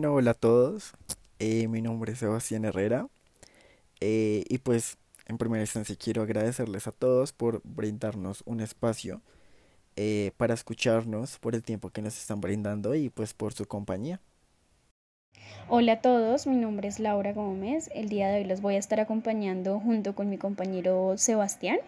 Bueno, hola a todos. Eh, mi nombre es Sebastián Herrera. eh, y pues, en primera instancia, quiero agradecerles a todos por brindarnos un espacio eh, para escucharnos, por el tiempo que nos están brindando y pues por su compañía. Hola a todos, mi nombre es Laura Gómez. El día de hoy los voy a estar acompañando junto con mi compañero Sebastián.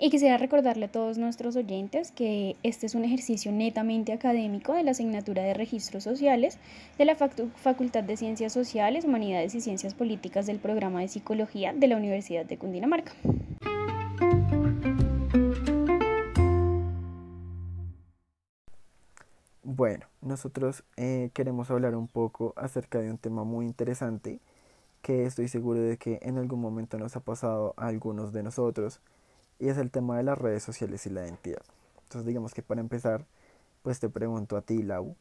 Y quisiera recordarle a todos nuestros oyentes que este es un ejercicio netamente académico de la asignatura de Registros Sociales de la Facu- Facultad de Ciencias Sociales, Humanidades y Ciencias Políticas del programa de Psicología de la Universidad de Cundinamarca. Bueno, nosotros eh, queremos hablar un poco acerca de un tema muy interesante que estoy seguro de que en algún momento nos ha pasado a algunos de nosotros y es el tema de las redes sociales y la identidad. Entonces digamos que para empezar, pues te pregunto a ti, Lau,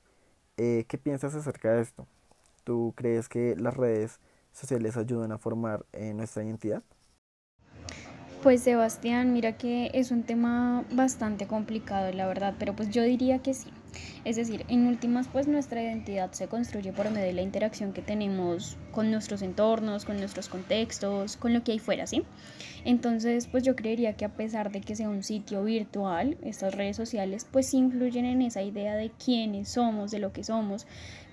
eh, ¿qué piensas acerca de esto? ¿Tú crees que las redes sociales ayudan a formar eh, nuestra identidad? Pues Sebastián, mira que es un tema bastante complicado, la verdad, pero pues yo diría que sí. Es decir, en últimas, pues nuestra identidad se construye por medio de la interacción que tenemos con nuestros entornos, con nuestros contextos, con lo que hay fuera, ¿sí? Entonces, pues yo creería que a pesar de que sea un sitio virtual, estas redes sociales, pues influyen en esa idea de quiénes somos, de lo que somos,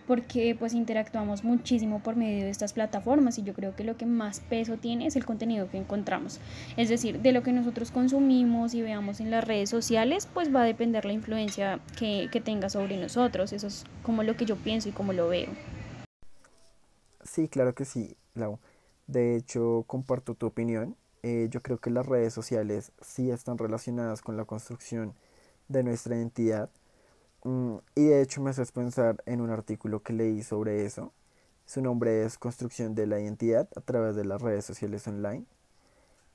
porque pues interactuamos muchísimo por medio de estas plataformas y yo creo que lo que más peso tiene es el contenido que encontramos. Es decir, de lo que nosotros consumimos y veamos en las redes sociales, pues va a depender la influencia que, que tenga sobre nosotros. Eso es como lo que yo pienso y como lo veo. Sí, claro que sí, Lau. De hecho, comparto tu opinión. Eh, yo creo que las redes sociales sí están relacionadas con la construcción de nuestra identidad. Mm, y de hecho me haces pensar en un artículo que leí sobre eso. Su nombre es Construcción de la Identidad a través de las redes sociales online.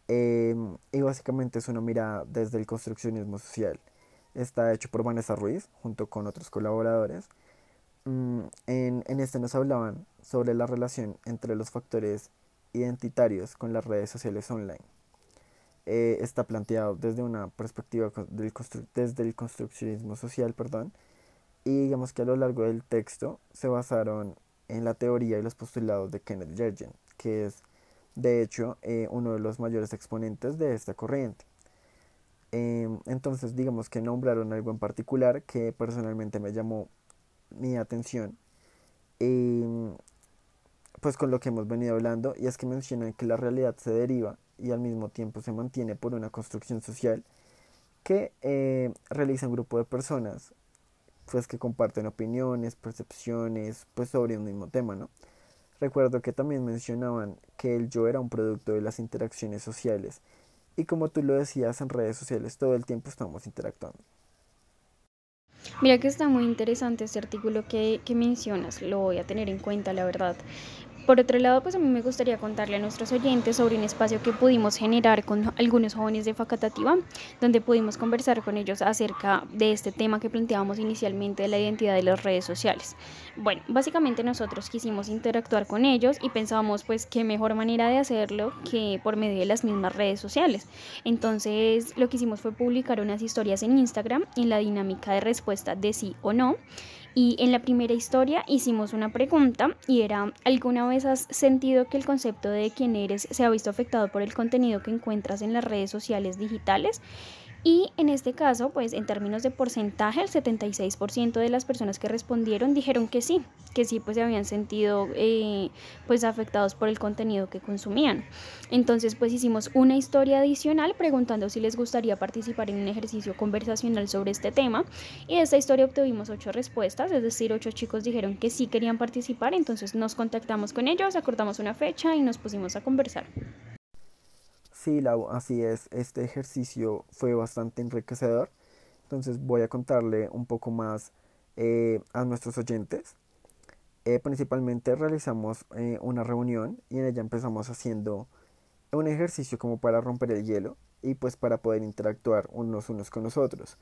Em, y básicamente es una mirada desde el construccionismo social. Está hecho por Vanessa Ruiz junto con otros colaboradores. Mm, en, en este nos hablaban sobre la relación entre los factores identitarios con las redes sociales online. Eh, está planteado desde una perspectiva del desde el construccionismo social, perdón, y digamos que a lo largo del texto se basaron en la teoría y los postulados de Kenneth Yergin, que es de hecho eh, uno de los mayores exponentes de esta corriente. Em, entonces digamos que nombraron algo en particular que personalmente me llamó mi atención, em, pues con lo que hemos venido hablando, y es que mencionan que la realidad se deriva y al mismo tiempo se mantiene por una construcción social que eh, realiza un grupo de personas pues que comparten opiniones, percepciones, pues sobre un mismo tema, ¿no? Recuerdo que también mencionaban que el yo era un producto de las interacciones sociales y como tú lo decías en redes sociales, todo el tiempo estamos interactuando. Mira que está muy interesante este artículo que, que mencionas, lo voy a tener en cuenta, la verdad. Por otro lado, pues a mí me gustaría contarle a nuestros oyentes sobre un espacio que pudimos generar con algunos jóvenes de Facatativá, donde pudimos conversar con ellos acerca de este tema que planteábamos inicialmente de la identidad de las redes sociales. Bueno, básicamente nosotros quisimos interactuar con ellos y pensábamos pues qué mejor manera de hacerlo que por medio de las mismas redes sociales. Entonces lo que hicimos fue publicar unas historias en Instagram en la dinámica de respuesta de sí o no. Y en la primera historia hicimos una pregunta y era, ¿alguna vez has sentido que el concepto de quién eres se ha visto afectado por el contenido que encuentras en las redes sociales digitales? Y en este caso, pues en términos de porcentaje, el 76% de las personas que respondieron dijeron que sí, que sí, pues se habían sentido eh, pues afectados por el contenido que consumían. Entonces, pues hicimos una historia adicional preguntando si les gustaría participar en un ejercicio conversacional sobre este tema. Y de esta historia obtuvimos ocho respuestas, es decir, ocho chicos dijeron que sí querían participar. Entonces nos contactamos con ellos, acordamos una fecha y nos pusimos a conversar. Sí, Lau, así es. Este ejercicio fue bastante enriquecedor. Entonces voy a contarle un poco más eh, a nuestros oyentes. Eh, principalmente realizamos eh, una reunión y en ella empezamos haciendo un ejercicio como para romper el hielo y pues para poder interactuar unos unos con los otros.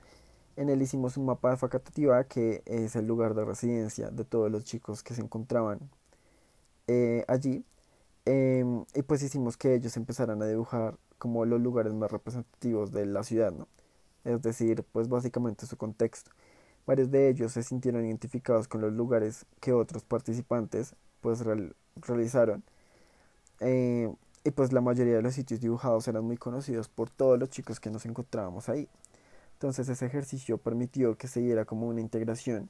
En él hicimos un mapa de Facatativá que es el lugar de residencia de todos los chicos que se encontraban allí Em, y pues hicimos que ellos empezaran a dibujar como los lugares más representativos de la ciudad, ¿no? Es decir, pues básicamente su contexto. Varios de ellos se sintieron identificados con los lugares que otros participantes pues realizaron. Eh, y pues la mayoría de los sitios dibujados eran muy conocidos por todos los chicos que nos encontrábamos ahí. Entonces ese ejercicio permitió que se diera como una integración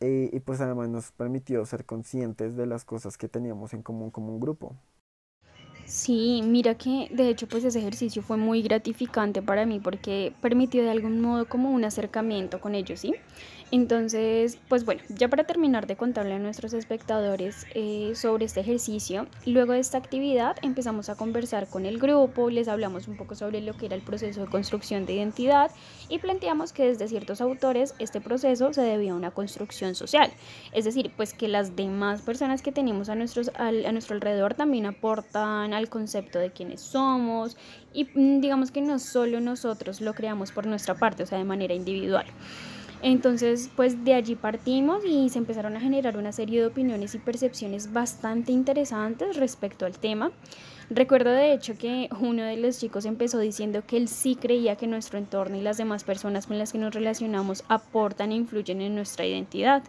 eh, y pues además nos permitió ser conscientes de las cosas que teníamos en común como un grupo. Sí, mira que de hecho pues ese ejercicio fue muy gratificante para mí porque permitió de algún modo como un acercamiento con ellos, ¿sí? Entonces, pues bueno, ya para terminar de contarle a nuestros espectadores eh, sobre este ejercicio, luego de esta actividad empezamos a conversar con el grupo, les hablamos un poco sobre lo que era el proceso de construcción de identidad y planteamos que desde ciertos autores este proceso se debía a una construcción social, es decir, pues que las demás personas que tenemos a, nuestros, a nuestro alrededor también aportan al concepto de quiénes somos y mm, digamos que no solo nosotros lo creamos por nuestra parte, o sea, de manera individual. Entonces, pues de allí partimos y se empezaron a generar una serie de opiniones y percepciones bastante interesantes respecto al tema. Recuerdo de hecho que uno de los chicos empezó diciendo que él sí creía que nuestro entorno y las demás personas con las que nos relacionamos aportan e influyen en nuestra identidad.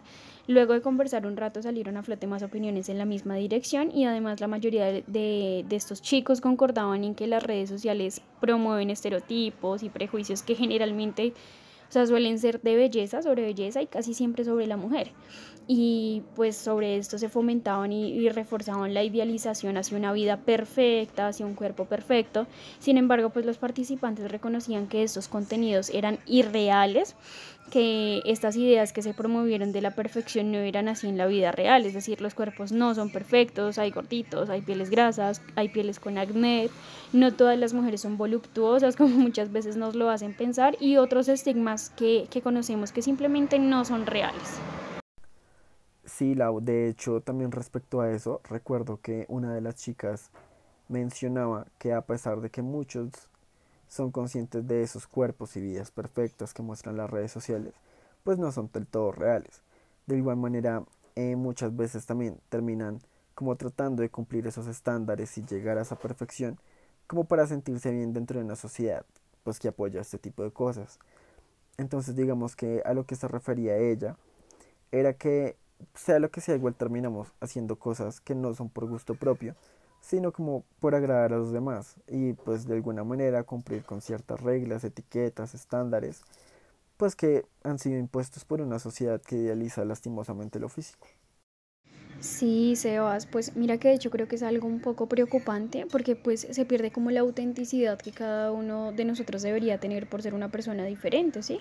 Luego de conversar un rato salieron a flote más opiniones en la misma dirección y además la mayoría de, de, estos chicos concordaban en que las redes sociales promueven estereotipos y prejuicios que generalmente o sea, suelen ser de belleza, sobre belleza y casi siempre sobre la mujer. Y pues sobre esto se fomentaban y, reforzaban la idealización hacia una vida perfecta, hacia un cuerpo perfecto. Sin embargo, pues los participantes reconocían que estos contenidos eran irreales que estas ideas que se promovieron de la perfección no eran así en la vida real, es decir, los cuerpos no son perfectos, hay gorditos, hay pieles grasas, hay pieles con acné, no todas las mujeres son voluptuosas como muchas veces nos lo hacen pensar y otros estigmas que, que conocemos que simplemente no son reales. Sí, Lau, de hecho también respecto a eso, recuerdo que una de las chicas mencionaba que a pesar de que muchos son conscientes de esos cuerpos y vidas perfectas que muestran las redes sociales, pues no son del todo reales. De igual manera, eh, muchas veces también terminan como tratando de cumplir esos estándares y llegar a esa perfección, como para sentirse bien dentro de una sociedad, pues que apoya este tipo de cosas. Entonces digamos que a lo que se refería ella era que sea lo que sea, igual terminamos haciendo cosas que no son por gusto propio, sino como por agradar a los demás y pues de alguna manera cumplir con ciertas reglas, etiquetas, estándares, pues que han sido impuestos por una sociedad que idealiza lastimosamente lo físico. Sí, Sebas, pues mira que de hecho creo que es algo un poco preocupante porque pues se pierde como la autenticidad que cada uno de nosotros debería tener por ser una persona diferente, ¿sí?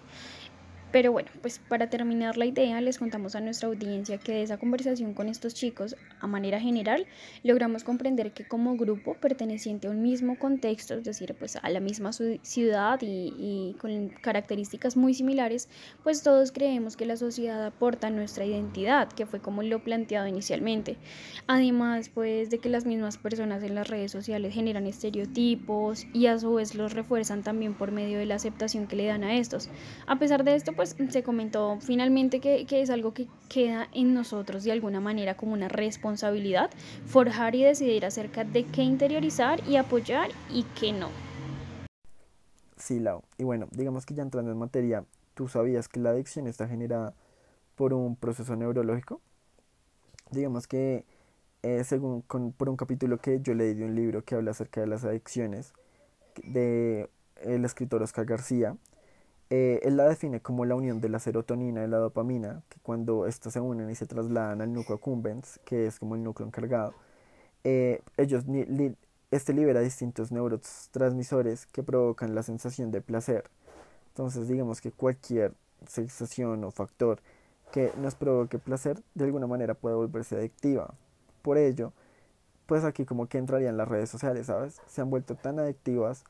Pero bueno, pues para terminar la idea, les contamos a nuestra audiencia que de esa conversación con estos chicos, a manera general, logramos comprender que como grupo perteneciente a un mismo contexto, es decir, pues a la misma ciudad y, con características muy similares, pues todos creemos que la sociedad aporta nuestra identidad, que fue como lo planteado inicialmente. Además, pues de que las mismas personas en las redes sociales generan estereotipos y a su vez los refuerzan también por medio de la aceptación que le dan a estos. A pesar de esto, pues se comentó finalmente que, es algo que queda en nosotros de alguna manera como una responsabilidad, forjar y decidir acerca de qué interiorizar y apoyar y qué no. Sí, Lau. Y bueno, digamos que ya entrando en materia, ¿tú sabías que la adicción está generada por un proceso neurológico? Digamos que eh, según por un capítulo que yo leí de un libro que habla acerca de las adicciones de el escritor Oscar García, eh, él la define como la unión de la serotonina y la dopamina, que cuando estas se unen y se trasladan al núcleo accumbens, que es como el núcleo encargado, eh, ellos este libera distintos neurotransmisores que provocan la sensación de placer. Entonces, digamos que cualquier sensación o factor que nos provoque placer, de alguna manera puede volverse adictiva. Por ello, pues aquí como que entrarían las redes sociales, ¿sabes? Se han vuelto tan adictivas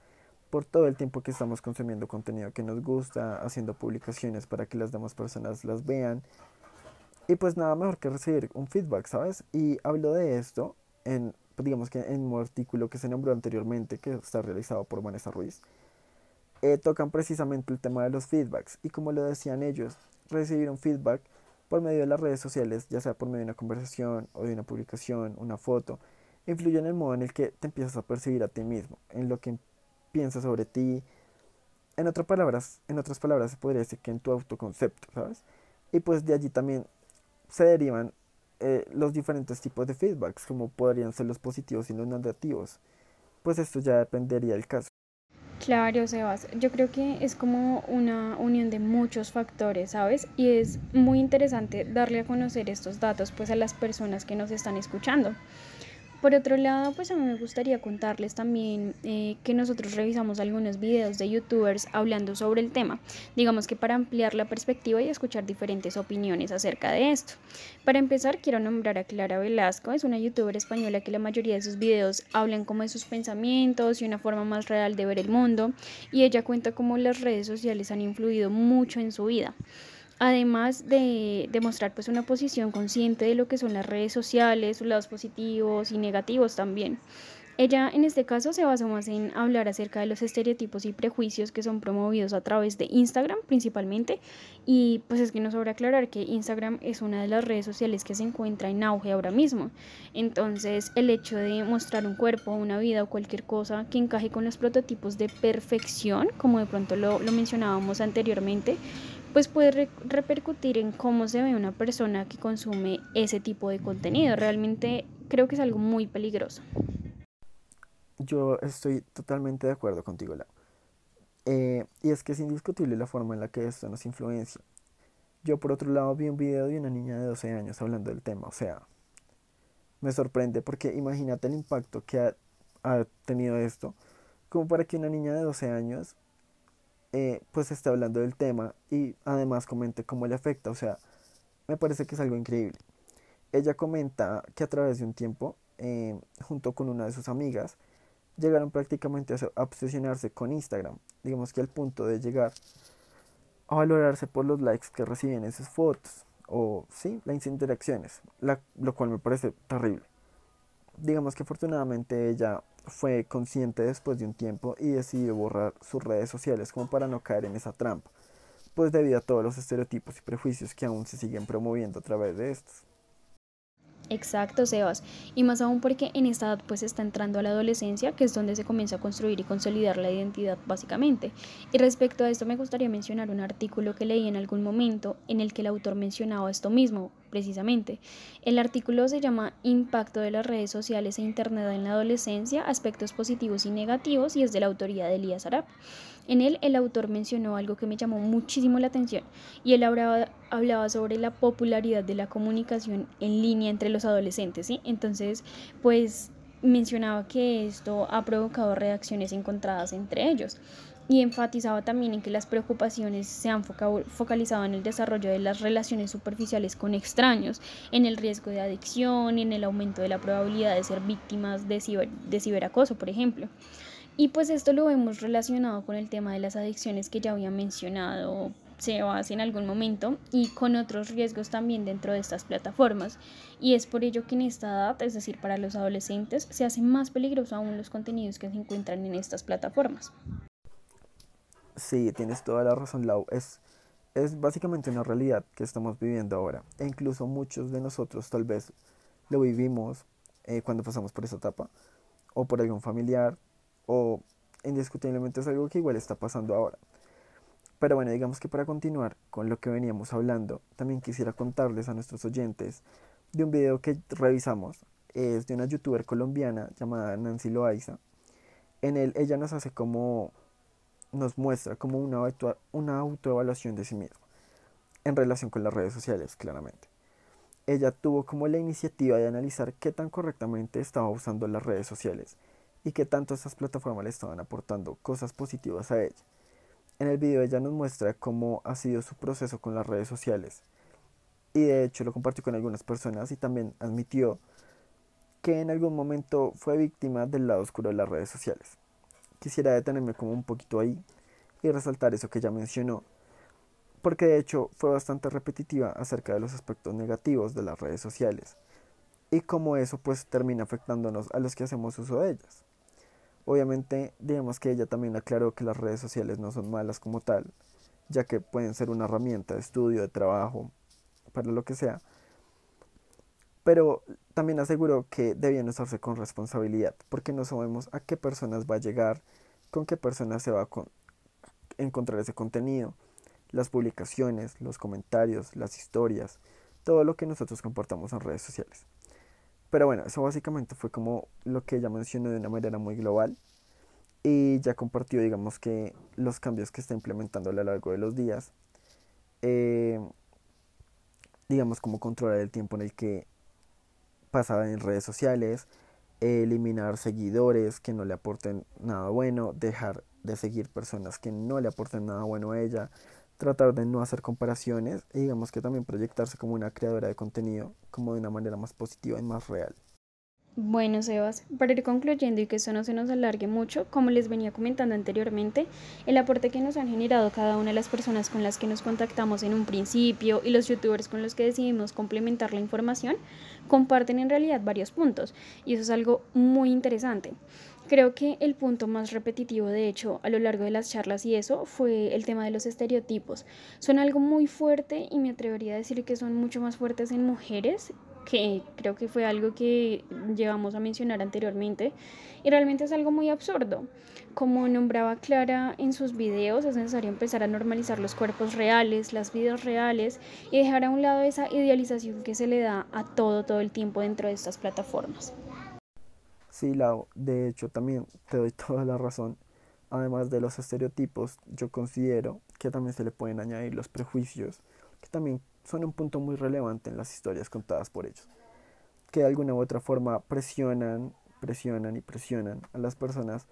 por todo el tiempo que estamos consumiendo contenido que nos gusta, haciendo publicaciones para que las demás personas las vean. Y pues nada mejor que recibir un feedback, ¿sabes? Y hablo de esto en, digamos que en un artículo que se nombró anteriormente, que está realizado por Vanessa Ruiz. Eh, tocan precisamente el tema de los feedbacks. Y como lo decían ellos, recibir un feedback por medio de las redes sociales, ya sea por medio de una conversación o de una publicación, una foto, influye en el modo en el que te empiezas a percibir a ti mismo, en lo que piensa sobre ti, En, otras palabras, en otras palabras, se podría decir que en tu autoconcepto, ¿sabes? Y pues de allí también se derivan eh, los diferentes tipos de feedbacks, como podrían ser los positivos y los negativos. Pues esto ya dependería del caso. Claro, Sebas. Yo creo que es como una unión de muchos factores, ¿sabes? Y es muy interesante darle a conocer estos datos pues a las personas que nos están escuchando. Por otro lado, pues a mí me gustaría contarles también eh, que nosotros revisamos algunos videos de youtubers hablando sobre el tema, digamos que para ampliar la perspectiva y escuchar diferentes opiniones acerca de esto. Para empezar, quiero nombrar a Clara Velasco, es una youtuber española que la mayoría de sus videos hablan como de sus pensamientos y una forma más real de ver el mundo, y ella cuenta cómo las redes sociales han influido mucho en su vida además de demostrar pues una posición consciente de lo que son las redes sociales, sus lados positivos y negativos también. Ella en este caso se basó más en hablar acerca de los estereotipos y prejuicios que son promovidos a través de Instagram principalmente y pues es que nos sobra aclarar que Instagram es una de las redes sociales que se encuentra en auge ahora mismo. Entonces el hecho de mostrar un cuerpo, una vida o cualquier cosa que encaje con los prototipos de perfección, como de pronto lo, lo mencionábamos anteriormente, pues puede repercutir en cómo se ve una persona que consume ese tipo de contenido. Realmente creo que es algo muy peligroso. Yo estoy totalmente de acuerdo contigo, Lau. Eh, y es que es indiscutible la forma en la que esto nos influencia. Yo por otro lado vi un video de una niña de 12 años hablando del tema, o sea, me sorprende porque imagínate el impacto que ha, ha tenido esto, como para que una niña de 12 años eh, pues está hablando del tema y además comente cómo le afecta. O sea, me parece que es algo increíble. Ella comenta que a través de un tiempo, eh, junto con una de sus amigas, llegaron prácticamente a obsesionarse con Instagram. Digamos que al punto de llegar a valorarse por los likes que reciben en sus fotos. O sí, las interacciones. lo cual me parece terrible. Digamos que afortunadamente ella fue consciente después de un tiempo y decidió borrar sus redes sociales como para no caer en esa trampa, pues debido a todos los estereotipos y prejuicios que aún se siguen promoviendo a través de estos. Exacto, Sebas. Y más aún porque en esta edad pues está entrando a la adolescencia, que es donde se comienza a construir y consolidar la identidad básicamente. Y respecto a esto me gustaría mencionar un artículo que leí en algún momento en el que el autor mencionaba esto mismo, precisamente. El artículo se llama Impacto de las redes sociales e Internet en la adolescencia, aspectos positivos y negativos y es de la autoría de Elías Arap. En él el autor mencionó algo que me llamó muchísimo la atención y él hablaba, hablaba sobre la popularidad de la comunicación en línea entre los adolescentes, ¿sí? Entonces, pues mencionaba que esto ha provocado reacciones encontradas entre ellos y enfatizaba también en que las preocupaciones se han focalizado en el desarrollo de las relaciones superficiales con extraños, en el riesgo de adicción, en el aumento de la probabilidad de ser víctimas de, de ciberacoso, por ejemplo. Y pues esto lo hemos relacionado con el tema de las adicciones que ya había mencionado Sebas en algún momento y con otros riesgos también dentro de estas plataformas. Y es por ello que en esta edad, es decir, para los adolescentes, se hace más peligroso aún los contenidos que se encuentran en estas plataformas. Sí, tienes toda la razón, Lau. Es, es básicamente una realidad que estamos viviendo ahora. E incluso muchos de nosotros tal vez lo vivimos eh, cuando pasamos por esa etapa, o por algún familiar, o indiscutiblemente es algo que igual está pasando ahora. Pero bueno, digamos que para continuar con lo que veníamos hablando, también quisiera contarles a nuestros oyentes de un video que revisamos. Es de una youtuber colombiana llamada Nancy Loaiza. En él ella nos hace como, nos muestra como una, una autoevaluación de sí misma en relación con las redes sociales, claramente. Ella tuvo como la iniciativa de analizar qué tan correctamente estaba usando las redes sociales y que tanto estas plataformas le estaban aportando cosas positivas a ella. En el video ella nos muestra cómo ha sido su proceso con las redes sociales y de hecho lo compartió con algunas personas y también admitió que en algún momento fue víctima del lado oscuro de las redes sociales. Quisiera detenerme como un poquito ahí y resaltar eso que ella mencionó, porque de hecho fue bastante repetitiva acerca de los aspectos negativos de las redes sociales y cómo eso pues termina afectándonos a los que hacemos uso de ellas. Obviamente, digamos que ella también aclaró que las redes sociales no son malas como tal, ya que pueden ser una herramienta de estudio, de trabajo, para lo que sea. Pero también aseguró que debían usarse con responsabilidad, porque no sabemos a qué personas va a llegar, con qué personas se va a encontrar ese contenido, las publicaciones, los comentarios, las historias, todo lo que nosotros comportamos en redes sociales. Pero bueno, eso básicamente fue como lo que ella mencionó de una manera muy global y ya compartió, digamos que los cambios que está implementando a lo largo de los días, eh, digamos como controlar el tiempo en el que pasaba en redes sociales, eliminar seguidores que no le aporten nada bueno, dejar de seguir personas que no le aporten nada bueno a ella, tratar de no hacer comparaciones y digamos que también proyectarse como una creadora de contenido como de una manera más positiva y más real. Bueno, Sebas, para ir concluyendo y que esto no se nos alargue mucho, como les venía comentando anteriormente, el aporte que nos han generado cada una de las personas con las que nos contactamos en un principio y los youtubers con los que decidimos complementar la información, comparten en realidad varios puntos y eso es algo muy interesante. Creo que el punto más repetitivo, de hecho, a lo largo de las charlas y eso, fue el tema de los estereotipos. Son algo muy fuerte y me atrevería a decir que son mucho más fuertes en mujeres que creo que fue algo que llevamos a mencionar anteriormente, y realmente es algo muy absurdo. Como nombraba Clara en sus videos, es necesario empezar a normalizar los cuerpos reales, las vidas reales, y dejar a un lado esa idealización que se le da a todo, todo el tiempo dentro de estas plataformas. Sí, Lau, de hecho también te doy toda la razón. Además de los estereotipos, yo considero que también se le pueden añadir los prejuicios, que también son un punto muy relevante en las historias contadas por ellos, que de alguna u otra forma presionan, presionan y presionan a las personas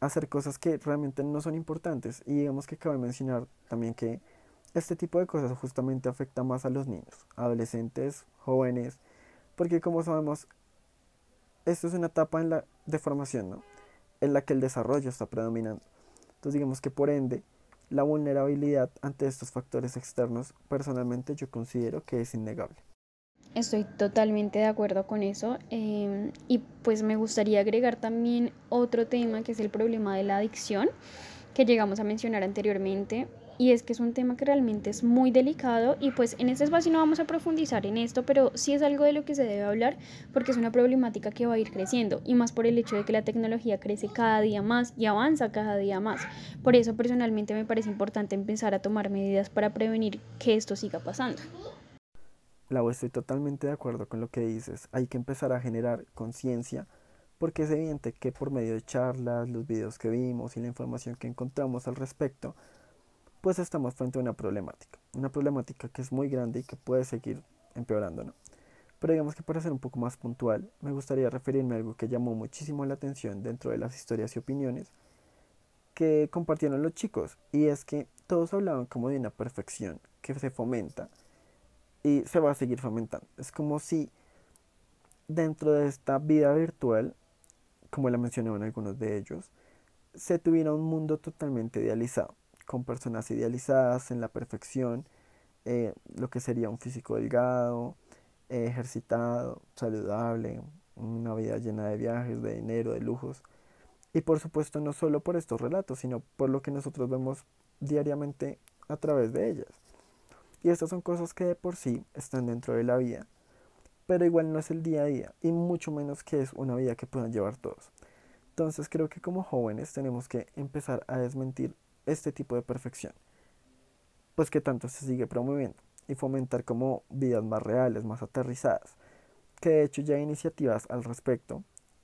a hacer cosas que realmente no son importantes. Y digamos que cabe mencionar también que este tipo de cosas justamente afecta más a los niños, adolescentes, jóvenes, porque como sabemos, esto es una etapa en la, de formación, ¿no? en la que el desarrollo está predominando. Entonces digamos que por ende, la vulnerabilidad ante estos factores externos, personalmente yo considero que es innegable. Estoy totalmente de acuerdo con eso em, y pues me gustaría agregar también otro tema que es el problema de la adicción que llegamos a mencionar anteriormente y es que es un tema que realmente es muy delicado y pues en este espacio no vamos a profundizar en esto, pero sí es algo de lo que se debe hablar porque es una problemática que va a ir creciendo y más por el hecho de que la tecnología crece cada día más y avanza cada día más. Por eso personalmente me parece importante empezar a tomar medidas para prevenir que esto siga pasando. Lau, estoy totalmente de acuerdo con lo que dices. Hay que empezar a generar conciencia porque es evidente que por medio de charlas, los videos que vimos y la información que encontramos al respecto, pues estamos frente a una problemática. Una problemática que es muy grande y que puede seguir empeorando, ¿no? Pero digamos que para ser un poco más puntual, me gustaría referirme a algo que llamó muchísimo la atención dentro de las historias y opiniones que compartieron los chicos, y es que todos hablaban como de una perfección que se fomenta y se va a seguir fomentando. Es como si dentro de esta vida virtual, como la mencionaban algunos de ellos, se tuviera un mundo totalmente idealizado con personas idealizadas en la perfección, eh, lo que sería un físico delgado, eh, ejercitado, saludable, una vida llena de viajes, de dinero, de lujos. Y por supuesto no solo por estos relatos, sino por lo que nosotros vemos diariamente a través de ellas. Y estas son cosas que de por sí están dentro de la vida, pero igual no es el día a día, y mucho menos que es una vida que puedan llevar todos. Entonces creo que como jóvenes tenemos que empezar a desmentir este tipo de perfección, pues que tanto se sigue promoviendo y fomentar como vidas más reales, más aterrizadas, que de hecho ya hay iniciativas al respecto,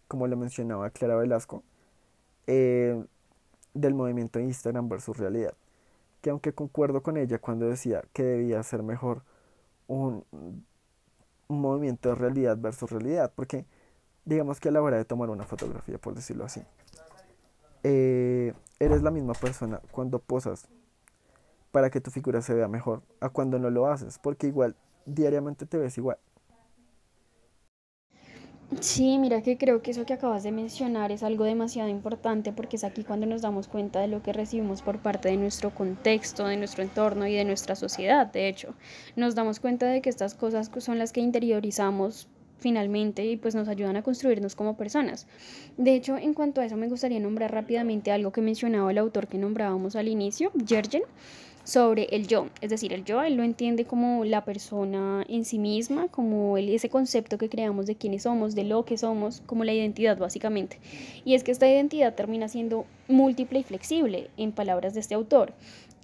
como lo mencionaba Clara Velasco, eh, del movimiento Instagram versus realidad, que aunque concuerdo con ella cuando decía que debía ser mejor un, un movimiento de realidad versus realidad, porque digamos que a la hora de tomar una fotografía, por decirlo así, eh, eres la misma persona cuando posas para que tu figura se vea mejor a cuando no lo haces, porque igual diariamente te ves igual. Sí, mira que creo que eso que acabas de mencionar es algo demasiado importante porque es aquí cuando nos damos cuenta de lo que recibimos por parte de nuestro contexto, de nuestro entorno y de nuestra sociedad. De hecho, nos damos cuenta de que estas cosas son las que interiorizamos finalmente y pues nos ayudan a construirnos como personas. De hecho, en cuanto a eso me gustaría nombrar rápidamente algo que mencionaba el autor que nombrábamos al inicio, Jergen, sobre el yo. Es decir, el yo él lo entiende como la persona en sí misma, como ese concepto que creamos de quiénes somos, de lo que somos, como la identidad básicamente. Y es que esta identidad termina siendo múltiple y flexible, en palabras de este autor.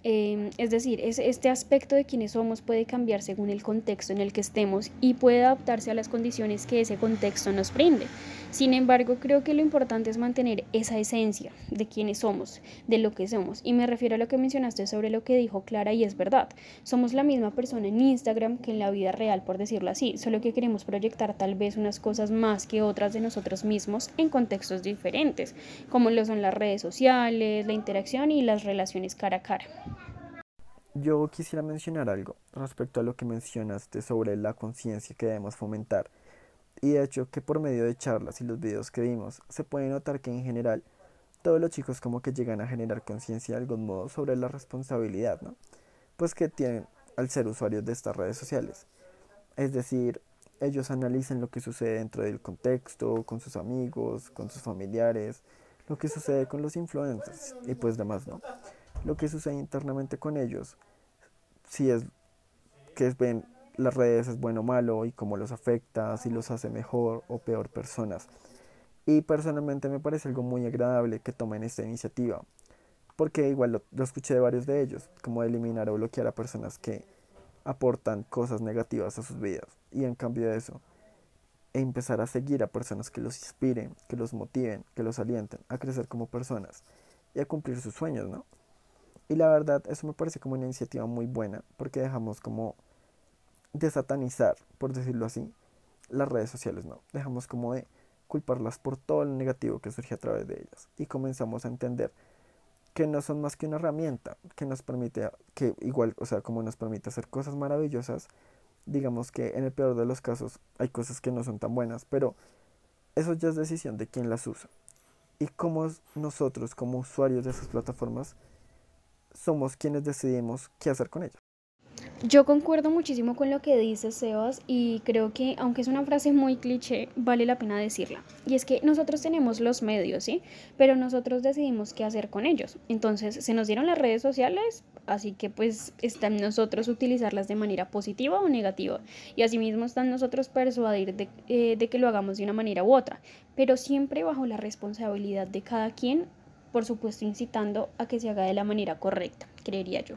Em, es decir, es, este aspecto de quienes somos puede cambiar según el contexto en el que estemos y puede adaptarse a las condiciones que ese contexto nos brinde. Sin embargo, creo que lo importante es mantener esa esencia de quienes somos, de lo que somos. Y me refiero a lo que mencionaste sobre lo que dijo Clara y es verdad. Somos la misma persona en Instagram que en la vida real, por decirlo así, solo que queremos proyectar tal vez unas cosas más que otras de nosotros mismos en contextos diferentes, como lo son las redes sociales, la interacción y las relaciones cara a cara. Yo quisiera mencionar algo respecto a lo que mencionaste sobre la conciencia que debemos fomentar y de hecho que por medio de charlas y los videos que vimos se puede notar que en general todos los chicos como que llegan a generar conciencia de algún modo sobre la responsabilidad, ¿no? Pues que tienen al ser usuarios de estas redes sociales. Es decir, ellos analizan lo que sucede dentro del contexto, con sus amigos, con sus familiares, lo que sucede con los influencers y pues demás, ¿no? Lo que sucede internamente con ellos, si es que ven las redes es bueno o malo y cómo los afecta, si los hace mejor o peor personas. Y personalmente me parece algo muy agradable que tomen esta iniciativa, porque igual lo, escuché de varios de ellos, como eliminar o bloquear a personas que aportan cosas negativas a sus vidas. Y en cambio de eso, empezar a seguir a personas que los inspiren, que los motiven, que los alienten a crecer como personas y a cumplir sus sueños, ¿no? Y la verdad, eso me parece como una iniciativa muy buena, porque dejamos como de satanizar, por decirlo así, las redes sociales, no. Dejamos como de culparlas por todo lo negativo que surge a través de ellas y comenzamos a entender que no son más que una herramienta que nos permite, que igual, o sea, como nos permite hacer cosas maravillosas, digamos que en el peor de los casos hay cosas que no son tan buenas, pero eso ya es decisión de quien las usa. Y como nosotros, como usuarios de esas plataformas, somos quienes decidimos qué hacer con ellas. Yo concuerdo muchísimo con lo que dice Sebas y creo que aunque es una frase muy cliché, vale la pena decirla. Y es que nosotros tenemos los medios, ¿sí? Pero nosotros decidimos qué hacer con ellos. Entonces, se nos dieron las redes sociales, así que pues está en nosotros utilizarlas de manera positiva o negativa. Y asimismo está en nosotros persuadir de, eh, de que lo hagamos de una manera u otra, pero siempre bajo la responsabilidad de cada quien, por supuesto incitando a que se haga de la manera correcta, creería yo.